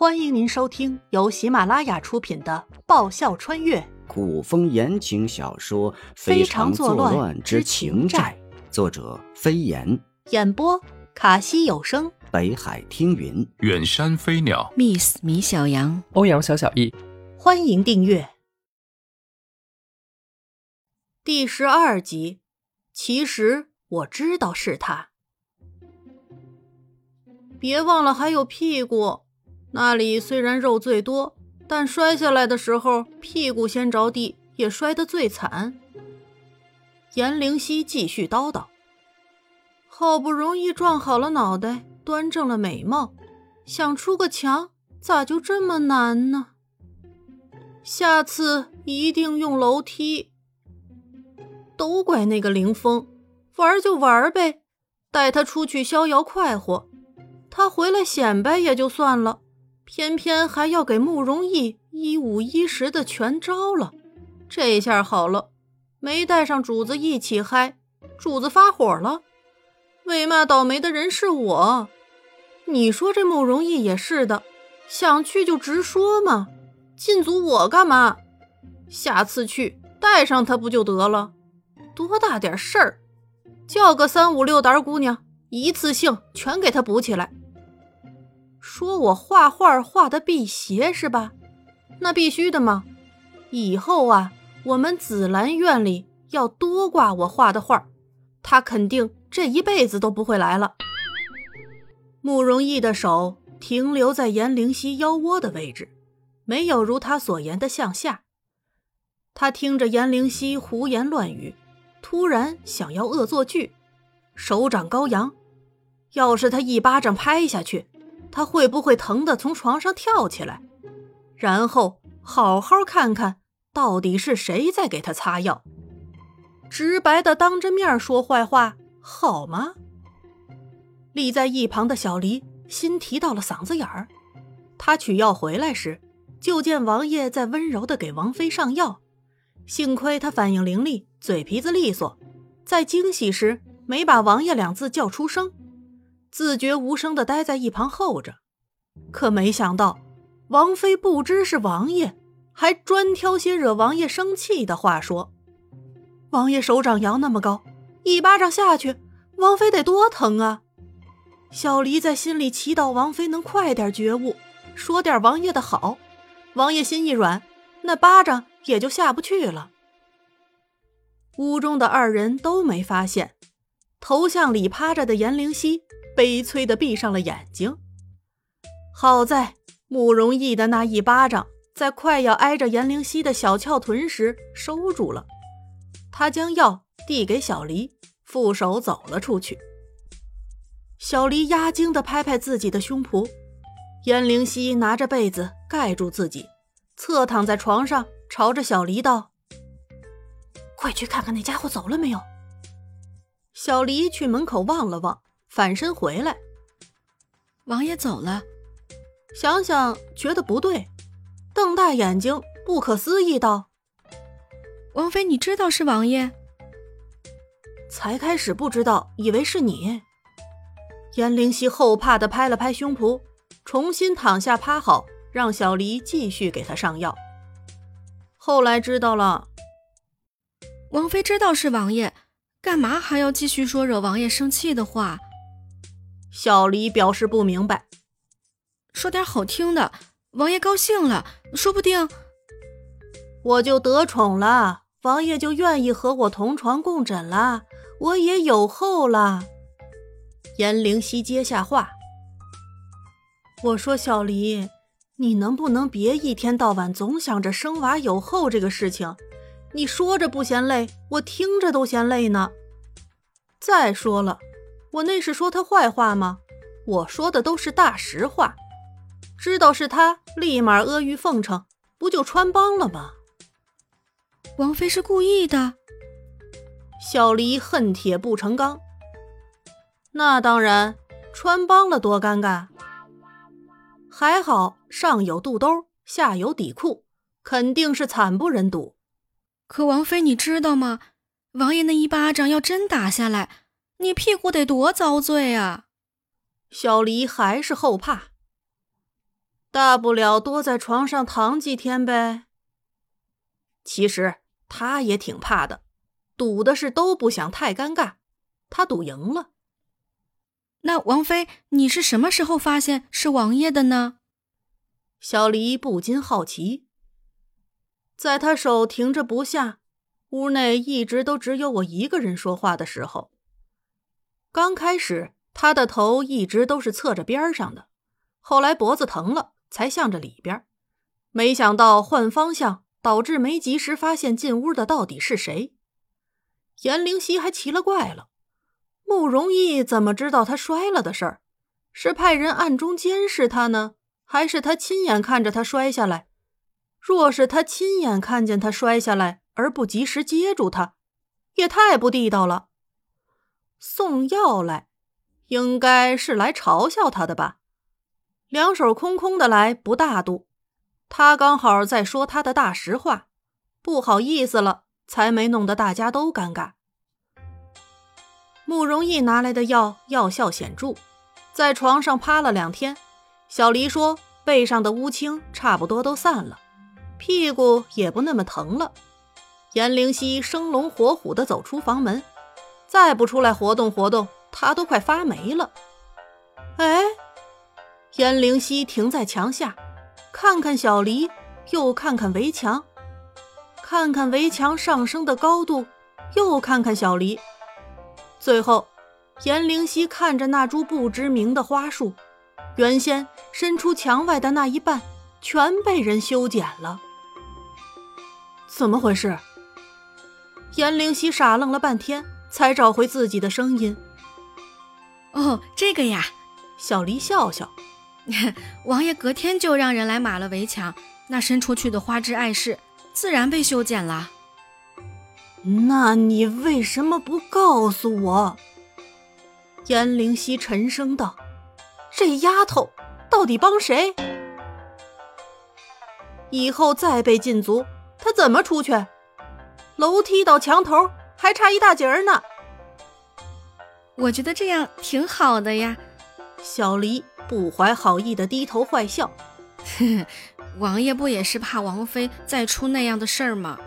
欢迎您收听由喜马拉雅出品的《爆笑穿越古风言情小说《非常常作乱乱之之情债》，作者飞檐，》，演播卡西有声。北海听云。远山飞鸟，Miss 米小羊，欧阳小小易，欢迎订阅第十二集。其实我知道是他。别忘了还有屁股，那里虽然肉最多，但摔下来的时候屁股先着地，也摔得最惨。颜灵犀继续叨叨：“好不容易撞好了脑袋，端正了美貌，想出个墙，咋就这么难呢？下次一定用楼梯。都怪那个凌风，玩就玩呗，带他出去逍遥快活。他回来显摆也就算了，偏偏还要给慕容易一五一十的全招了。这下好了，没带上主子一起嗨，主子发火了。为嘛倒霉的人是我？你说这慕容易也是的，想去就直说嘛，禁足我干嘛？下次去带上他不就得了？多大点事儿？叫个三五六胆姑娘，一次性全给他补起来。说我画画画的辟邪是吧？那必须的嘛。以后啊，我们紫兰院里要多挂我画的画，他肯定这一辈子都不会来了。慕容易的手停留在颜灵犀腰窝的位置，没有如他所言的向下。他听着颜灵犀胡言乱语，突然想要恶作剧，手掌高扬。要是他一巴掌拍下去，他会不会疼得从床上跳起来？然后好好看看到底是谁在给他擦药。直白的当着面说坏话好吗？立在一旁的小黎心提到了嗓子眼儿。他取药回来时，就见王爷在温柔的给王妃上药。幸亏他反应伶俐，嘴皮子利索，在惊喜时没把“王爷”两字叫出声，自觉无声的待在一旁候着。可没想到，王妃不知是王爷，还专挑些惹王爷生气的话说。王爷手掌摇那么高，一巴掌下去，王妃得多疼啊！小黎在心里祈祷王妃能快点觉悟，说点王爷的好。王爷心一软，那巴掌也就下不去了。屋中的二人都没发现，头向里趴着的颜灵犀悲催的闭上了眼睛。好在慕容易的那一巴掌在快要挨着颜灵犀的小翘臀时收住了，他将药递给小黎，负手走了出去。小黎压惊的拍拍自己的胸脯，颜灵犀拿着被子盖住自己，侧躺在床上，朝着小黎道：“快去看看那家伙走了没有。”小黎去门口望了望，反身回来，王爷走了。想想觉得不对，瞪大眼睛，不可思议道：“王妃，你知道是王爷？才开始不知道，以为是你。”颜灵犀后怕的拍了拍胸脯，重新躺下趴好，让小黎继续给他上药。后来知道了，王妃知道是王爷，干嘛还要继续说惹王爷生气的话？小黎表示不明白。说点好听的，王爷高兴了，说不定我就得宠了，王爷就愿意和我同床共枕了，我也有后了。颜灵犀接下话：“我说小黎，你能不能别一天到晚总想着生娃有后这个事情？你说着不嫌累，我听着都嫌累呢。再说了，我那是说他坏话吗？我说的都是大实话。知道是他，立马阿谀奉承，不就穿帮了吗？王妃是故意的。小黎恨铁不成钢。那当然，穿帮了多尴尬。还好上有肚兜，下有底裤，肯定是惨不忍睹。可王妃，你知道吗？王爷那一巴掌要真打下来，你屁股得多遭罪啊！小黎还是后怕。大不了多在床上躺几天呗。其实他也挺怕的，赌的是都不想太尴尬。他赌赢了。那王妃，你是什么时候发现是王爷的呢？小黎不禁好奇。在他手停着不下，屋内一直都只有我一个人说话的时候。刚开始，他的头一直都是侧着边上的，后来脖子疼了，才向着里边。没想到换方向，导致没及时发现进屋的到底是谁。颜灵溪还奇了怪了。慕容逸怎么知道他摔了的事儿？是派人暗中监视他呢，还是他亲眼看着他摔下来？若是他亲眼看见他摔下来而不及时接住他，也太不地道了。送药来，应该是来嘲笑他的吧？两手空空的来不大度，他刚好在说他的大实话，不好意思了，才没弄得大家都尴尬。慕容易拿来的药药效显著，在床上趴了两天。小黎说背上的乌青差不多都散了，屁股也不那么疼了。颜灵溪生龙活虎地走出房门，再不出来活动活动，他都快发霉了。哎，颜灵溪停在墙下，看看小黎，又看看围墙，看看围墙上升的高度，又看看小黎。最后，颜灵溪看着那株不知名的花树，原先伸出墙外的那一半，全被人修剪了。怎么回事？严灵溪傻愣了半天，才找回自己的声音。哦，这个呀，小黎笑笑，王爷隔天就让人来码了围墙，那伸出去的花枝碍事，自然被修剪了。那你为什么不告诉我？严灵溪沉声道：“这丫头到底帮谁？以后再被禁足，她怎么出去？楼梯到墙头还差一大截儿呢。”我觉得这样挺好的呀。小黎不怀好意的低头坏笑：“王爷不也是怕王妃再出那样的事儿吗？”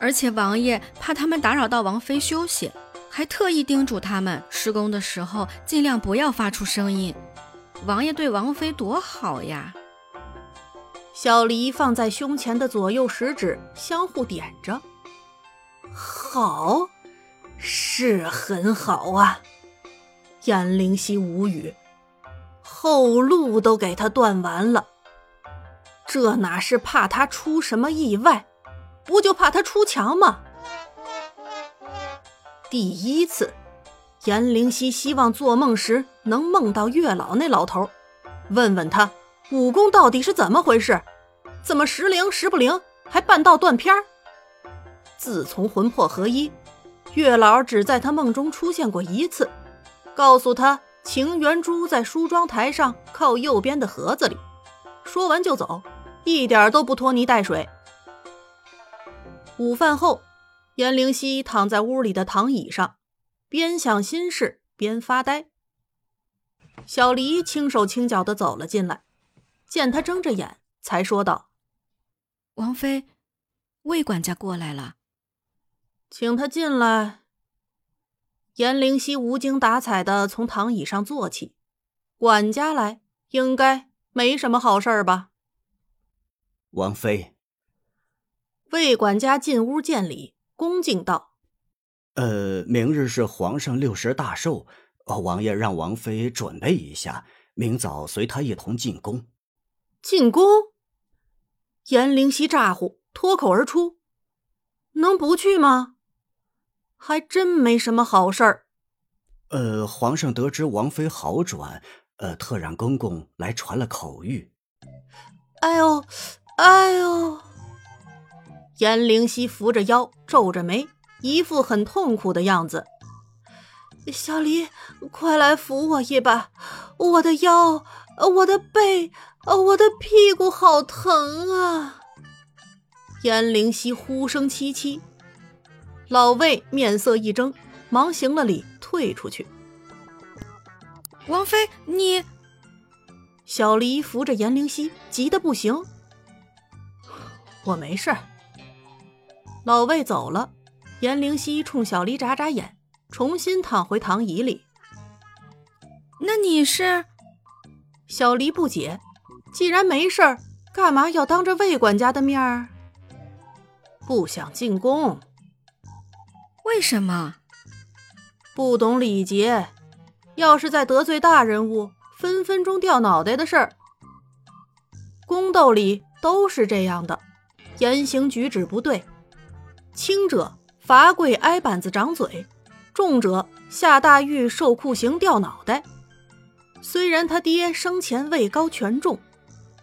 而且王爷怕他们打扰到王妃休息，还特意叮嘱他们施工的时候尽量不要发出声音。王爷对王妃多好呀！小黎放在胸前的左右食指相互点着，好，是很好啊。颜灵溪无语，后路都给他断完了，这哪是怕他出什么意外？不就怕他出墙吗？第一次，颜灵溪希望做梦时能梦到月老那老头，问问他武功到底是怎么回事，怎么时灵时不灵，还半道断片儿。自从魂魄合一，月老只在他梦中出现过一次，告诉他情缘珠在梳妆台上靠右边的盒子里，说完就走，一点都不拖泥带水。午饭后，颜灵溪躺在屋里的躺椅上，边想心事边发呆。小黎轻手轻脚的走了进来，见他睁着眼，才说道：“王妃，魏管家过来了，请他进来。”颜灵溪无精打采的从躺椅上坐起，管家来，应该没什么好事吧？王妃。魏管家进屋见礼，恭敬道：“呃，明日是皇上六十大寿，王爷让王妃准备一下，明早随他一同进宫。”进宫？颜灵溪咋呼，脱口而出：“能不去吗？”还真没什么好事儿。呃，皇上得知王妃好转，呃，特让公公来传了口谕。哎呦，哎呦！颜灵溪扶着腰，皱着眉，一副很痛苦的样子。小黎，快来扶我一把！我的腰，我的背，我的屁股好疼啊！颜灵溪呼声凄凄。老魏面色一怔，忙行了礼，退出去。王妃，你……小黎扶着颜灵溪，急得不行。我没事。老魏走了，颜灵溪冲小黎眨眨眼，重新躺回躺椅里。那你是？小黎不解，既然没事儿，干嘛要当着魏管家的面儿？不想进宫。为什么？不懂礼节。要是再得罪大人物，分分钟掉脑袋的事儿。宫斗里都是这样的，言行举止不对，轻者罚跪挨板子掌嘴，重者下大狱受酷刑掉脑袋。虽然他爹生前位高权重，